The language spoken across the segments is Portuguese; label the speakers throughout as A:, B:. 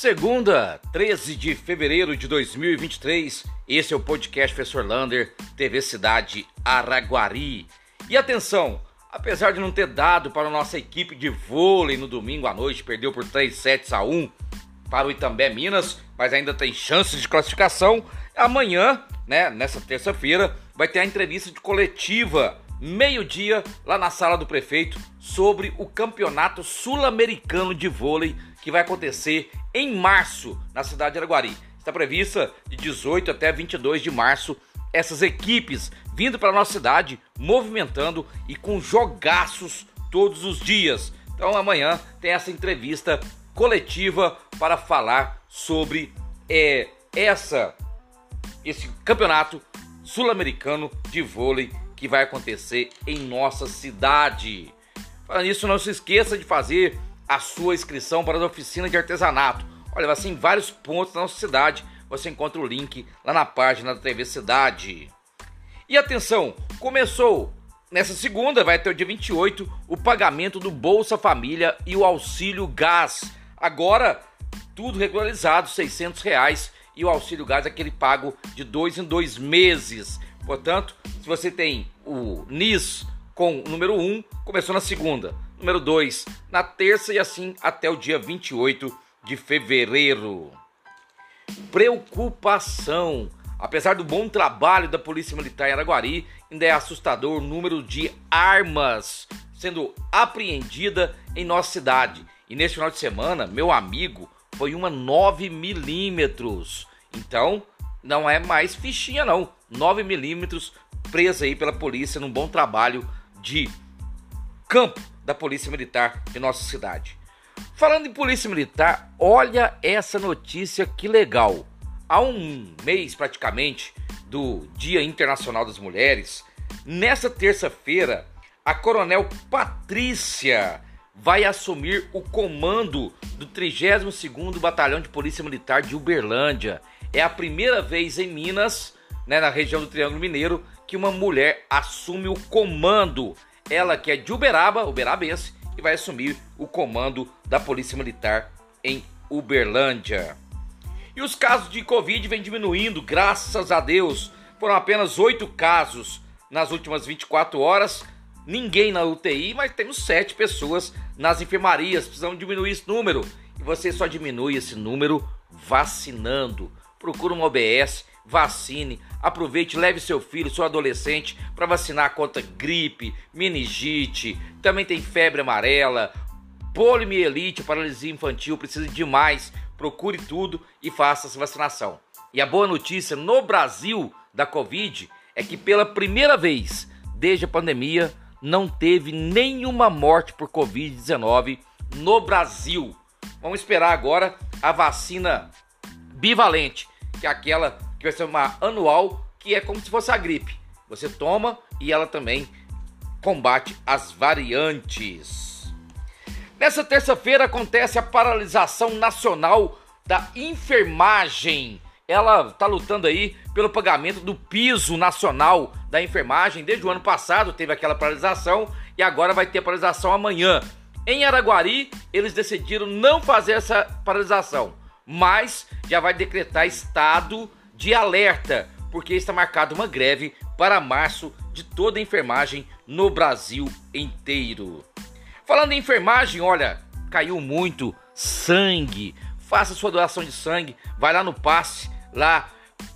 A: Segunda, 13 de fevereiro de 2023, esse é o podcast Professor Lander, TV Cidade Araguari. E atenção, apesar de não ter dado para a nossa equipe de vôlei no domingo à noite, perdeu por 3 sets a 1 para o Itambé Minas, mas ainda tem chances de classificação. Amanhã, né, nessa terça-feira, vai ter a entrevista de coletiva meio-dia lá na sala do prefeito sobre o Campeonato Sul-Americano de Vôlei que vai acontecer em março na cidade de Araguari. Está prevista de 18 até 22 de março essas equipes vindo para nossa cidade, movimentando e com jogaços todos os dias. Então amanhã tem essa entrevista coletiva para falar sobre é, essa esse campeonato sul-americano de vôlei que vai acontecer em nossa cidade. Falando nisso, não se esqueça de fazer a sua inscrição para a oficina de artesanato. Olha, vai ser em vários pontos da nossa cidade. Você encontra o link lá na página da TV Cidade. E atenção, começou nessa segunda, vai até o dia 28, o pagamento do Bolsa Família e o auxílio gás. Agora, tudo regularizado, 600 reais. E o auxílio gás é aquele pago de dois em dois meses. Portanto, se você tem o NIS com o número 1, começou na segunda número 2 na terça e assim até o dia 28 de fevereiro. Preocupação. Apesar do bom trabalho da Polícia Militar em Araguari, ainda é assustador o número de armas sendo apreendida em nossa cidade. E neste final de semana, meu amigo, foi uma 9 milímetros. Então, não é mais fichinha não. 9 milímetros presa aí pela polícia num bom trabalho de campo da Polícia Militar de nossa cidade. Falando em Polícia Militar, olha essa notícia que legal. Há um mês praticamente do Dia Internacional das Mulheres, nessa terça-feira, a Coronel Patrícia vai assumir o comando do 32º Batalhão de Polícia Militar de Uberlândia. É a primeira vez em Minas, né, na região do Triângulo Mineiro, que uma mulher assume o comando ela que é de Uberaba, uberabense, e vai assumir o comando da Polícia Militar em Uberlândia. E os casos de Covid vêm diminuindo, graças a Deus. Foram apenas oito casos nas últimas 24 horas. Ninguém na UTI, mas temos sete pessoas nas enfermarias. Precisamos diminuir esse número. E você só diminui esse número vacinando. Procura um OBS, vacine, aproveite, leve seu filho, seu adolescente para vacinar contra gripe, meningite, também tem febre amarela, poliomielite, paralisia infantil, precisa de mais. Procure tudo e faça essa vacinação. E a boa notícia no Brasil da Covid é que pela primeira vez desde a pandemia não teve nenhuma morte por Covid-19 no Brasil. Vamos esperar agora a vacina bivalente, que é aquela que vai ser uma anual, que é como se fosse a gripe. Você toma e ela também combate as variantes. Nessa terça-feira acontece a paralisação nacional da enfermagem. Ela está lutando aí pelo pagamento do piso nacional da enfermagem. Desde o ano passado teve aquela paralisação e agora vai ter paralisação amanhã. Em Araguari, eles decidiram não fazer essa paralisação, mas já vai decretar estado de alerta, porque está marcada uma greve para março de toda a enfermagem no Brasil inteiro. Falando em enfermagem, olha, caiu muito sangue. Faça sua doação de sangue, vai lá no passe, lá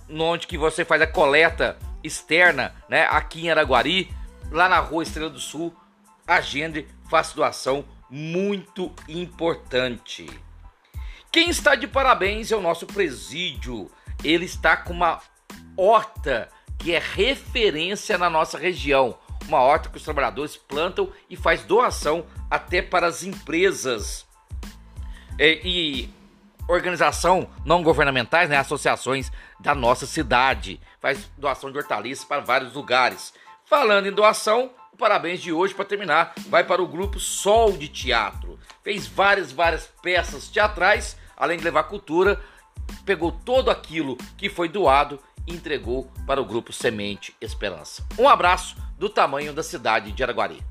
A: onde que você faz a coleta externa, né, aqui em Araguari, lá na Rua Estrela do Sul. Agende, faça doação, muito importante. Quem está de parabéns é o nosso presídio ele está com uma horta que é referência na nossa região. Uma horta que os trabalhadores plantam e faz doação até para as empresas e, e organização não governamentais, né, associações da nossa cidade. Faz doação de hortaliças para vários lugares. Falando em doação, o parabéns de hoje para terminar vai para o grupo Sol de Teatro. Fez várias, várias peças teatrais, além de levar cultura pegou todo aquilo que foi doado e entregou para o grupo Semente Esperança. Um abraço do tamanho da cidade de Araguari.